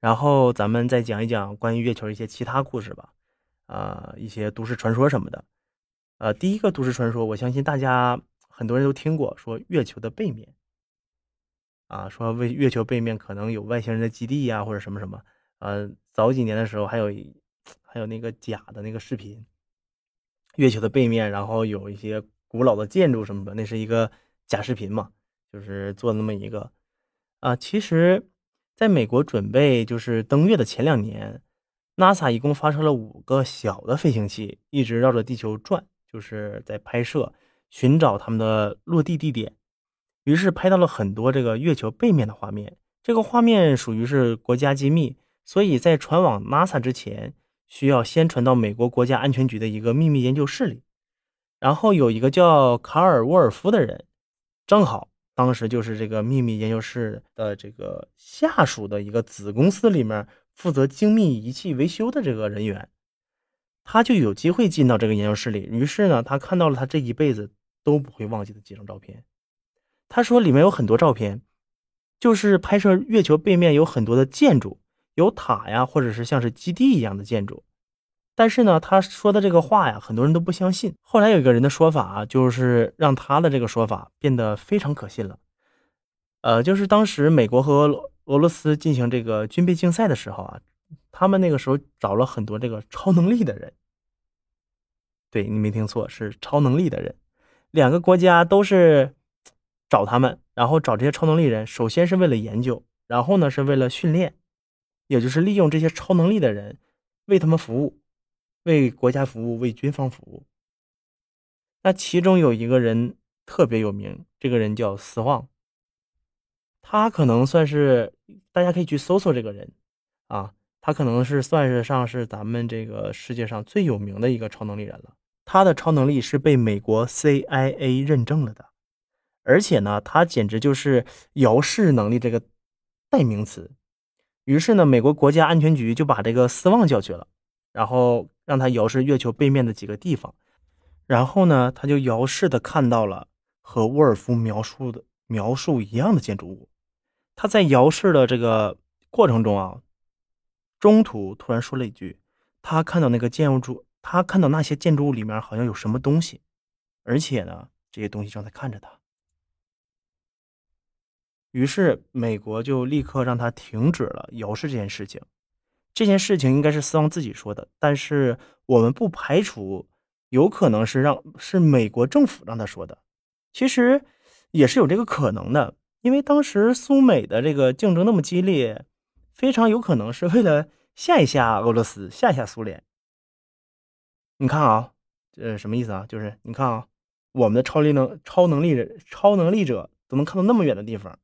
然后咱们再讲一讲关于月球一些其他故事吧，啊，一些都市传说什么的。呃，第一个都市传说，我相信大家很多人都听过，说月球的背面，啊，说为月球背面可能有外星人的基地呀，或者什么什么。呃，早几年的时候还有还有那个假的那个视频，月球的背面，然后有一些古老的建筑什么的，那是一个假视频嘛，就是做那么一个。啊，其实。在美国准备就是登月的前两年，NASA 一共发射了五个小的飞行器，一直绕着地球转，就是在拍摄寻找他们的落地地点。于是拍到了很多这个月球背面的画面。这个画面属于是国家机密，所以在传往 NASA 之前，需要先传到美国国家安全局的一个秘密研究室里。然后有一个叫卡尔沃尔夫的人，正好。当时就是这个秘密研究室的这个下属的一个子公司里面负责精密仪器维修的这个人员，他就有机会进到这个研究室里。于是呢，他看到了他这一辈子都不会忘记的几张照片。他说里面有很多照片，就是拍摄月球背面有很多的建筑，有塔呀，或者是像是基地一样的建筑。但是呢，他说的这个话呀，很多人都不相信。后来有一个人的说法啊，就是让他的这个说法变得非常可信了。呃，就是当时美国和俄罗斯进行这个军备竞赛的时候啊，他们那个时候找了很多这个超能力的人。对你没听错，是超能力的人。两个国家都是找他们，然后找这些超能力人，首先是为了研究，然后呢是为了训练，也就是利用这些超能力的人为他们服务。为国家服务，为军方服务。那其中有一个人特别有名，这个人叫斯旺。他可能算是大家可以去搜搜这个人啊，他可能是算是上是咱们这个世界上最有名的一个超能力人了。他的超能力是被美国 CIA 认证了的，而且呢，他简直就是遥视能力这个代名词。于是呢，美国国家安全局就把这个斯旺叫去了，然后。让他遥视月球背面的几个地方，然后呢，他就遥视的看到了和沃尔夫描述的描述一样的建筑物。他在遥视的这个过程中啊，中途突然说了一句：“他看到那个建筑，他看到那些建筑物里面好像有什么东西，而且呢，这些东西正在看着他。”于是美国就立刻让他停止了遥视这件事情。这件事情应该是斯旺自己说的，但是我们不排除有可能是让是美国政府让他说的，其实也是有这个可能的，因为当时苏美的这个竞争那么激烈，非常有可能是为了吓一吓俄罗斯，吓一吓苏联。你看啊，这什么意思啊？就是你看啊，我们的超力能超能力人超能力者都能看到那么远的地方，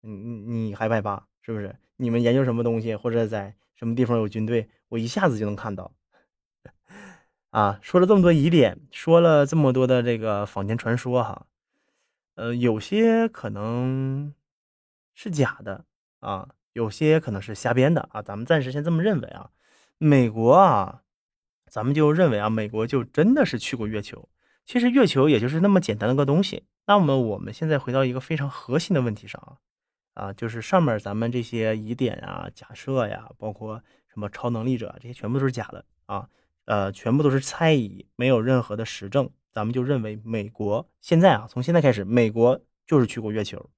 你你你害不害怕？是不是？你们研究什么东西，或者在？什么地方有军队，我一下子就能看到。啊，说了这么多疑点，说了这么多的这个坊间传说哈，呃，有些可能是假的啊，有些可能是瞎编的啊。咱们暂时先这么认为啊。美国啊，咱们就认为啊，美国就真的是去过月球。其实月球也就是那么简单的个东西。那么我们现在回到一个非常核心的问题上啊。啊，就是上面咱们这些疑点啊、假设呀，包括什么超能力者，这些全部都是假的啊，呃，全部都是猜疑，没有任何的实证。咱们就认为美国现在啊，从现在开始，美国就是去过月球。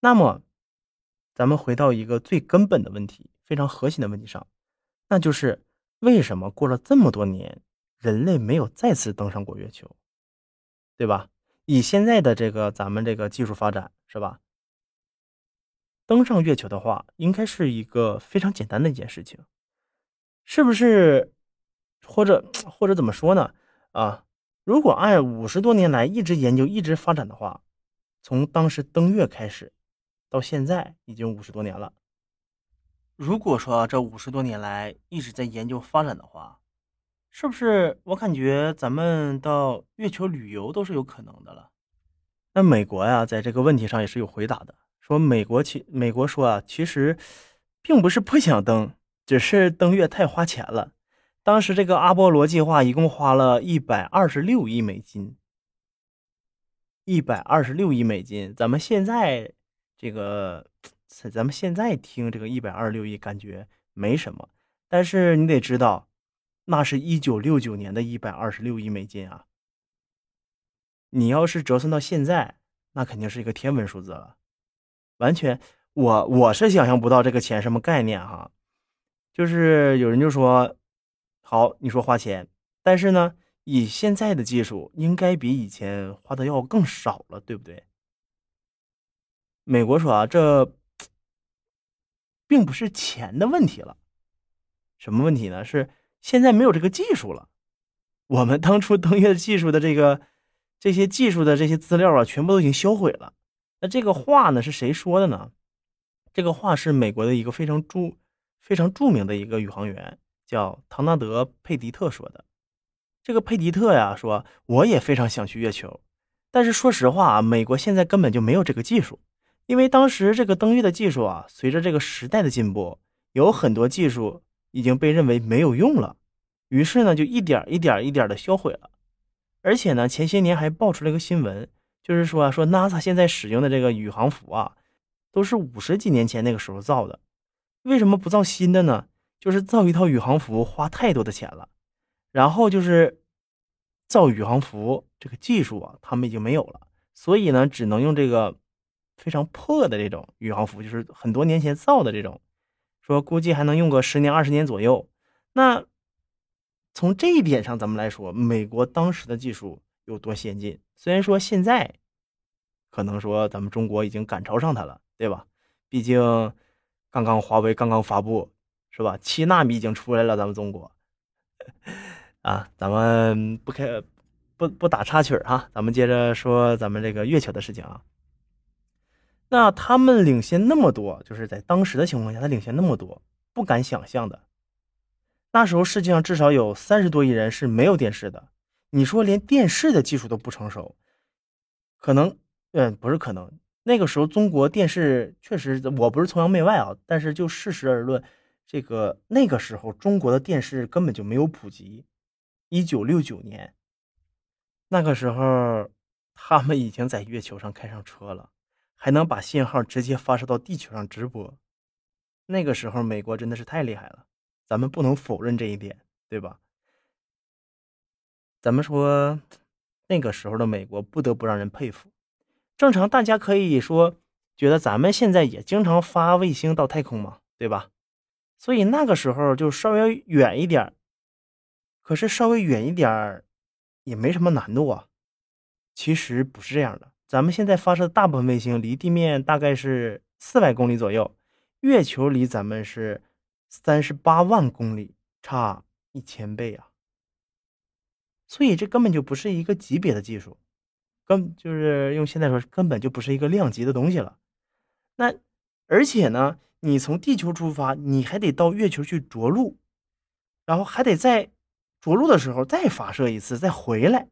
那么，咱们回到一个最根本的问题，非常核心的问题上，那就是为什么过了这么多年，人类没有再次登上过月球，对吧？以现在的这个咱们这个技术发展，是吧？登上月球的话，应该是一个非常简单的一件事情，是不是？或者或者怎么说呢？啊，如果按五十多年来一直研究、一直发展的话，从当时登月开始，到现在已经五十多年了。如果说这五十多年来一直在研究发展的话，是不是？我感觉咱们到月球旅游都是有可能的了。那美国呀，在这个问题上也是有回答的。说美国其美国说啊，其实并不是不想登，只是登月太花钱了。当时这个阿波罗计划一共花了一百二十六亿美金，一百二十六亿美金。咱们现在这个咱们现在听这个一百二十六亿，感觉没什么，但是你得知道，那是一九六九年的一百二十六亿美金啊。你要是折算到现在，那肯定是一个天文数字了，完全，我我是想象不到这个钱什么概念哈。就是有人就说，好，你说花钱，但是呢，以现在的技术，应该比以前花的要更少了，对不对？美国说啊，这并不是钱的问题了，什么问题呢？是现在没有这个技术了。我们当初登月技术的这个这些技术的这些资料啊，全部都已经销毁了。那这个话呢，是谁说的呢？这个话是美国的一个非常著。非常著名的一个宇航员叫唐纳德·佩迪特说的。这个佩迪特呀说：“我也非常想去月球，但是说实话啊，美国现在根本就没有这个技术，因为当时这个登月的技术啊，随着这个时代的进步，有很多技术已经被认为没有用了，于是呢，就一点一点一点的销毁了。而且呢，前些年还爆出了一个新闻，就是说说 NASA 现在使用的这个宇航服啊，都是五十几年前那个时候造的。”为什么不造新的呢？就是造一套宇航服花太多的钱了，然后就是造宇航服这个技术啊，他们已经没有了，所以呢，只能用这个非常破的这种宇航服，就是很多年前造的这种，说估计还能用个十年二十年左右。那从这一点上，咱们来说，美国当时的技术有多先进？虽然说现在可能说咱们中国已经赶超上它了，对吧？毕竟。刚刚华为刚刚发布，是吧？七纳米已经出来了，咱们中国 啊，咱们不开不不打插曲哈，咱们接着说咱们这个月球的事情啊。那他们领先那么多，就是在当时的情况下，他领先那么多，不敢想象的。那时候世界上至少有三十多亿人是没有电视的，你说连电视的技术都不成熟，可能嗯不是可能。那个时候，中国电视确实，我不是崇洋媚外啊，但是就事实而论，这个那个时候中国的电视根本就没有普及。一九六九年，那个时候他们已经在月球上开上车了，还能把信号直接发射到地球上直播。那个时候，美国真的是太厉害了，咱们不能否认这一点，对吧？咱们说，那个时候的美国不得不让人佩服。正常，大家可以说觉得咱们现在也经常发卫星到太空嘛，对吧？所以那个时候就稍微远一点可是稍微远一点也没什么难度啊。其实不是这样的，咱们现在发射的大部分卫星离地面大概是四百公里左右，月球离咱们是三十八万公里，差一千倍啊。所以这根本就不是一个级别的技术。根就是用现在说，根本就不是一个量级的东西了。那而且呢，你从地球出发，你还得到月球去着陆，然后还得在着陆的时候再发射一次，再回来，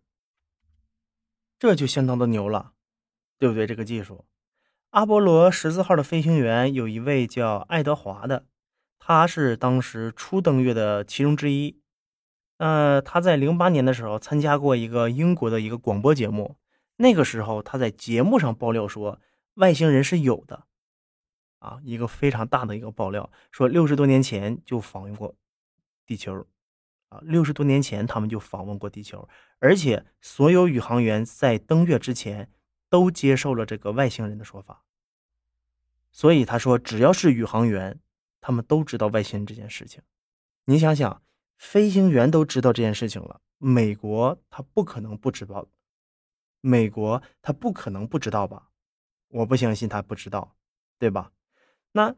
这就相当的牛了，对不对？这个技术，阿波罗十四号的飞行员有一位叫爱德华的，他是当时初登月的其中之一。呃，他在零八年的时候参加过一个英国的一个广播节目。那个时候，他在节目上爆料说，外星人是有的，啊，一个非常大的一个爆料，说六十多年前就访问过地球，啊，六十多年前他们就访问过地球，而且所有宇航员在登月之前都接受了这个外星人的说法，所以他说，只要是宇航员，他们都知道外星人这件事情。你想想，飞行员都知道这件事情了，美国他不可能不知道。美国他不可能不知道吧？我不相信他不知道，对吧？那